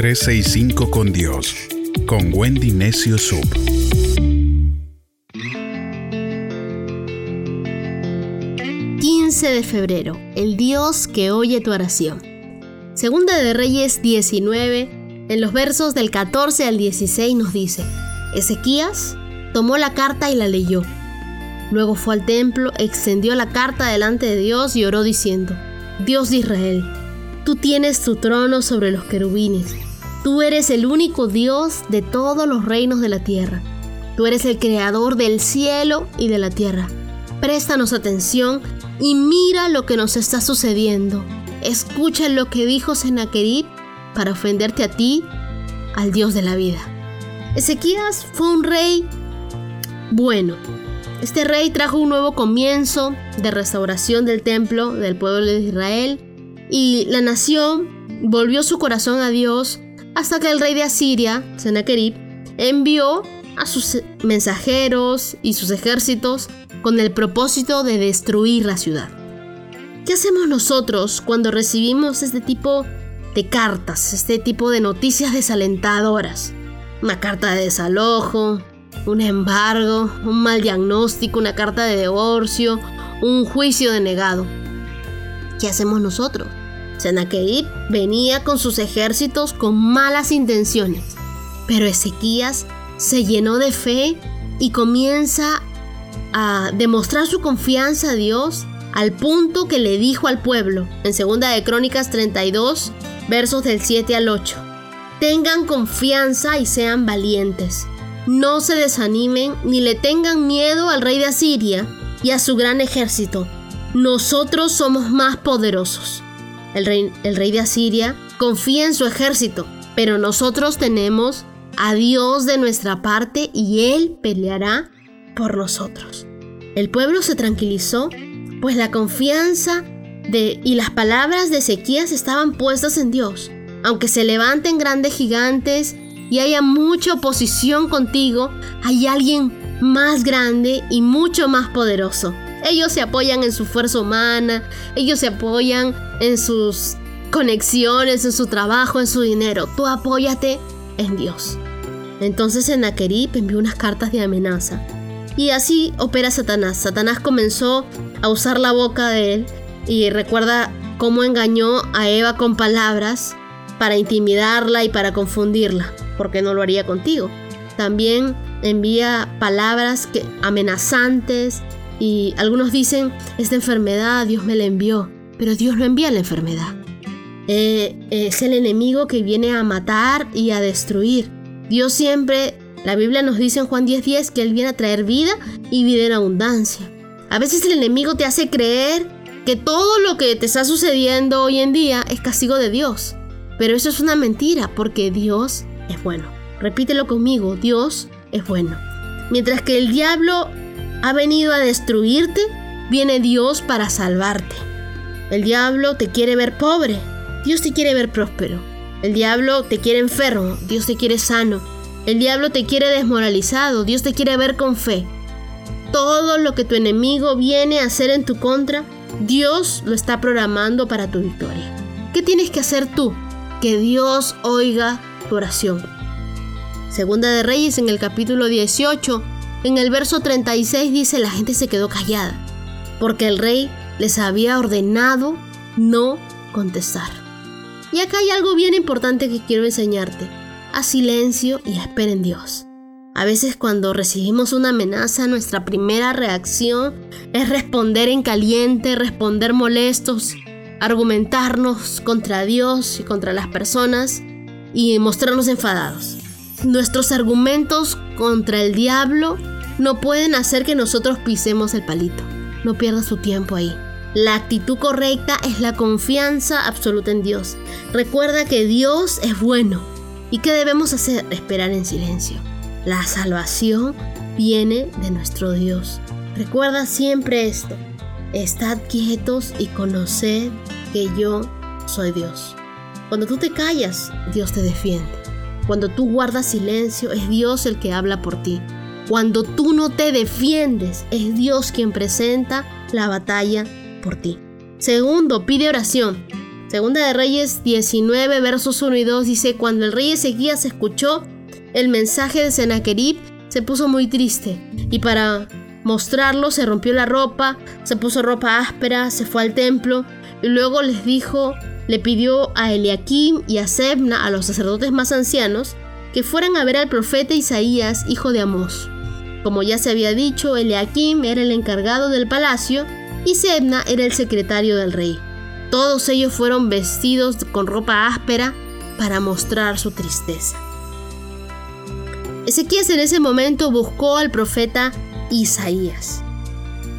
365 con Dios, con Wendy Necio Sub. de febrero, el Dios que oye tu oración. Segunda de Reyes 19, en los versos del 14 al 16 nos dice, Ezequías tomó la carta y la leyó. Luego fue al templo, extendió la carta delante de Dios y oró diciendo, Dios de Israel, tú tienes tu trono sobre los querubines, tú eres el único Dios de todos los reinos de la tierra, tú eres el creador del cielo y de la tierra. Préstanos atención y mira lo que nos está sucediendo. Escucha lo que dijo Sennacherib para ofenderte a ti, al Dios de la vida. Ezequías fue un rey bueno. Este rey trajo un nuevo comienzo de restauración del templo del pueblo de Israel y la nación volvió su corazón a Dios hasta que el rey de Asiria, Sennacherib, envió a sus mensajeros y sus ejércitos con el propósito de destruir la ciudad. ¿Qué hacemos nosotros cuando recibimos este tipo de cartas, este tipo de noticias desalentadoras? Una carta de desalojo, un embargo, un mal diagnóstico, una carta de divorcio, un juicio denegado. ¿Qué hacemos nosotros? Sennacherib venía con sus ejércitos con malas intenciones, pero Ezequías se llenó de fe y comienza a demostrar su confianza a Dios al punto que le dijo al pueblo en segunda de Crónicas 32 versos del 7 al 8. Tengan confianza y sean valientes. No se desanimen ni le tengan miedo al rey de Asiria y a su gran ejército. Nosotros somos más poderosos. El rey, el rey de Asiria confía en su ejército, pero nosotros tenemos a Dios de nuestra parte y Él peleará por nosotros. El pueblo se tranquilizó, pues la confianza de, y las palabras de Ezequías estaban puestas en Dios. Aunque se levanten grandes gigantes y haya mucha oposición contigo, hay alguien más grande y mucho más poderoso. Ellos se apoyan en su fuerza humana, ellos se apoyan en sus conexiones, en su trabajo, en su dinero. Tú apóyate en Dios. Entonces Sennacherib envió unas cartas de amenaza y así opera Satanás. Satanás comenzó a usar la boca de él y recuerda cómo engañó a Eva con palabras para intimidarla y para confundirla, porque no lo haría contigo. También envía palabras que, amenazantes y algunos dicen, esta enfermedad Dios me la envió, pero Dios no envía la enfermedad. Eh, es el enemigo que viene a matar y a destruir. Dios siempre la Biblia nos dice en Juan 10:10 que Él viene a traer vida y vida en abundancia. A veces el enemigo te hace creer que todo lo que te está sucediendo hoy en día es castigo de Dios. Pero eso es una mentira porque Dios es bueno. Repítelo conmigo, Dios es bueno. Mientras que el diablo ha venido a destruirte, viene Dios para salvarte. El diablo te quiere ver pobre, Dios te quiere ver próspero. El diablo te quiere enfermo, Dios te quiere sano. El diablo te quiere desmoralizado, Dios te quiere ver con fe. Todo lo que tu enemigo viene a hacer en tu contra, Dios lo está programando para tu victoria. ¿Qué tienes que hacer tú? Que Dios oiga tu oración. Segunda de Reyes en el capítulo 18, en el verso 36 dice la gente se quedó callada, porque el rey les había ordenado no contestar. Y acá hay algo bien importante que quiero enseñarte a silencio y espera en Dios. A veces cuando recibimos una amenaza, nuestra primera reacción es responder en caliente, responder molestos, argumentarnos contra Dios y contra las personas y mostrarnos enfadados. Nuestros argumentos contra el diablo no pueden hacer que nosotros pisemos el palito. No pierdas tu tiempo ahí. La actitud correcta es la confianza absoluta en Dios. Recuerda que Dios es bueno ¿Y qué debemos hacer? Esperar en silencio. La salvación viene de nuestro Dios. Recuerda siempre esto. Estad quietos y conoced que yo soy Dios. Cuando tú te callas, Dios te defiende. Cuando tú guardas silencio, es Dios el que habla por ti. Cuando tú no te defiendes, es Dios quien presenta la batalla por ti. Segundo, pide oración. Segunda de Reyes 19, versos 1 y 2 dice, cuando el rey Ezequías escuchó el mensaje de Sennacherib, se puso muy triste y para mostrarlo se rompió la ropa, se puso ropa áspera, se fue al templo y luego les dijo, le pidió a Eliakim y a Sebna, a los sacerdotes más ancianos, que fueran a ver al profeta Isaías, hijo de Amós. Como ya se había dicho, Eliakim era el encargado del palacio y Sebna era el secretario del rey. Todos ellos fueron vestidos con ropa áspera para mostrar su tristeza. Ezequías en ese momento buscó al profeta Isaías.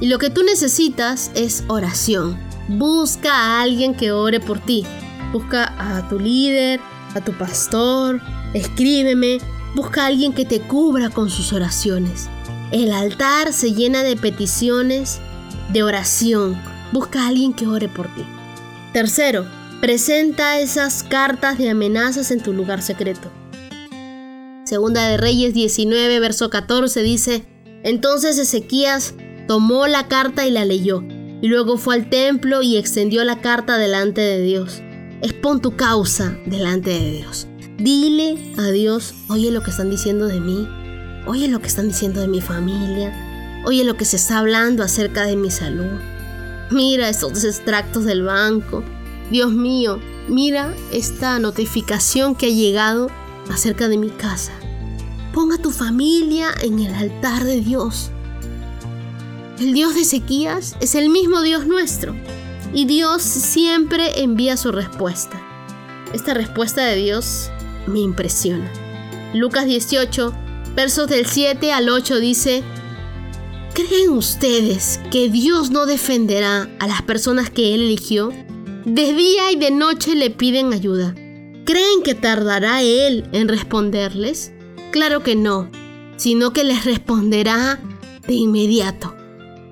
Y lo que tú necesitas es oración. Busca a alguien que ore por ti. Busca a tu líder, a tu pastor, escríbeme. Busca a alguien que te cubra con sus oraciones. El altar se llena de peticiones de oración. Busca a alguien que ore por ti. Tercero, presenta esas cartas de amenazas en tu lugar secreto. Segunda de Reyes 19, verso 14 dice, entonces Ezequías tomó la carta y la leyó, y luego fue al templo y extendió la carta delante de Dios. Expon tu causa delante de Dios. Dile a Dios, oye lo que están diciendo de mí, oye lo que están diciendo de mi familia, oye lo que se está hablando acerca de mi salud. Mira estos extractos del banco. Dios mío, mira esta notificación que ha llegado acerca de mi casa. Ponga tu familia en el altar de Dios. El Dios de Ezequías es el mismo Dios nuestro y Dios siempre envía su respuesta. Esta respuesta de Dios me impresiona. Lucas 18, versos del 7 al 8 dice, ¿Creen ustedes que Dios no defenderá a las personas que Él eligió? De día y de noche le piden ayuda. ¿Creen que tardará Él en responderles? Claro que no, sino que les responderá de inmediato.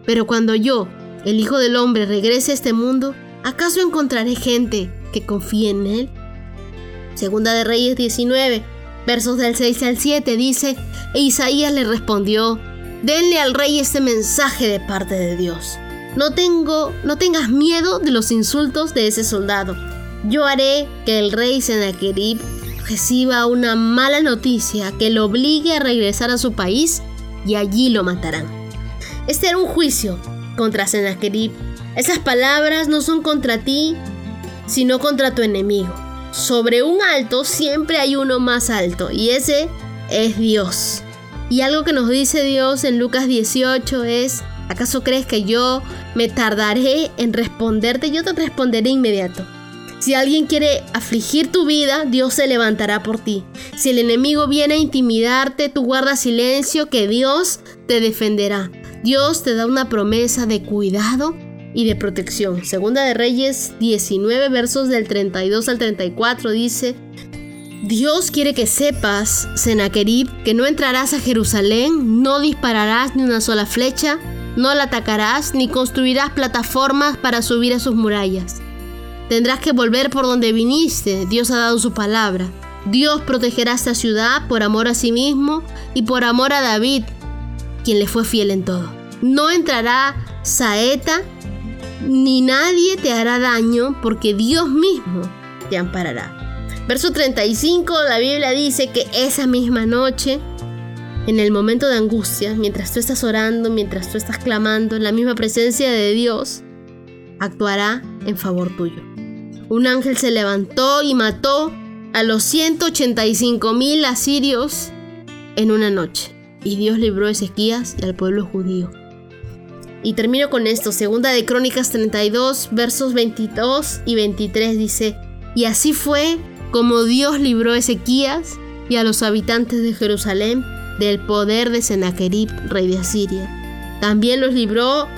Pero cuando yo, el Hijo del Hombre, regrese a este mundo, ¿acaso encontraré gente que confíe en Él? Segunda de Reyes 19, versos del 6 al 7 dice, e Isaías le respondió, Denle al rey este mensaje de parte de Dios. No tengo, no tengas miedo de los insultos de ese soldado. Yo haré que el rey Sennacherib reciba una mala noticia que lo obligue a regresar a su país y allí lo matarán. Este era un juicio contra Sennacherib. Esas palabras no son contra ti, sino contra tu enemigo. Sobre un alto siempre hay uno más alto y ese es Dios. Y algo que nos dice Dios en Lucas 18 es, ¿acaso crees que yo me tardaré en responderte? Yo te responderé inmediato. Si alguien quiere afligir tu vida, Dios se levantará por ti. Si el enemigo viene a intimidarte, tú guarda silencio, que Dios te defenderá. Dios te da una promesa de cuidado y de protección. Segunda de Reyes 19 versos del 32 al 34 dice, Dios quiere que sepas, Sennacherib, que no entrarás a Jerusalén, no dispararás ni una sola flecha, no la atacarás, ni construirás plataformas para subir a sus murallas. Tendrás que volver por donde viniste, Dios ha dado su palabra. Dios protegerá esta ciudad por amor a sí mismo y por amor a David, quien le fue fiel en todo. No entrará saeta, ni nadie te hará daño, porque Dios mismo te amparará. Verso 35, la Biblia dice que esa misma noche, en el momento de angustia, mientras tú estás orando, mientras tú estás clamando en la misma presencia de Dios, actuará en favor tuyo. Un ángel se levantó y mató a los 185 mil asirios en una noche. Y Dios libró a Ezequías y al pueblo judío. Y termino con esto, segunda de Crónicas 32, versos 22 y 23 dice, y así fue como Dios libró a Ezequías y a los habitantes de Jerusalén del poder de Sennacherib, rey de Asiria. También los libró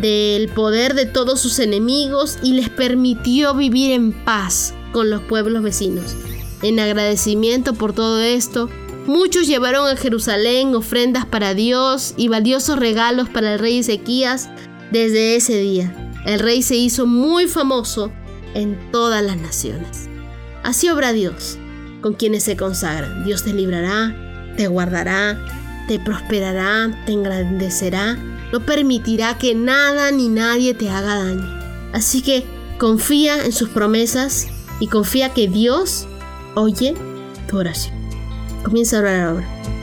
del poder de todos sus enemigos y les permitió vivir en paz con los pueblos vecinos. En agradecimiento por todo esto, muchos llevaron a Jerusalén ofrendas para Dios y valiosos regalos para el rey Ezequías desde ese día. El rey se hizo muy famoso en todas las naciones. Así obra Dios con quienes se consagran. Dios te librará, te guardará, te prosperará, te engrandecerá, no permitirá que nada ni nadie te haga daño. Así que confía en sus promesas y confía que Dios oye tu oración. Comienza a orar ahora.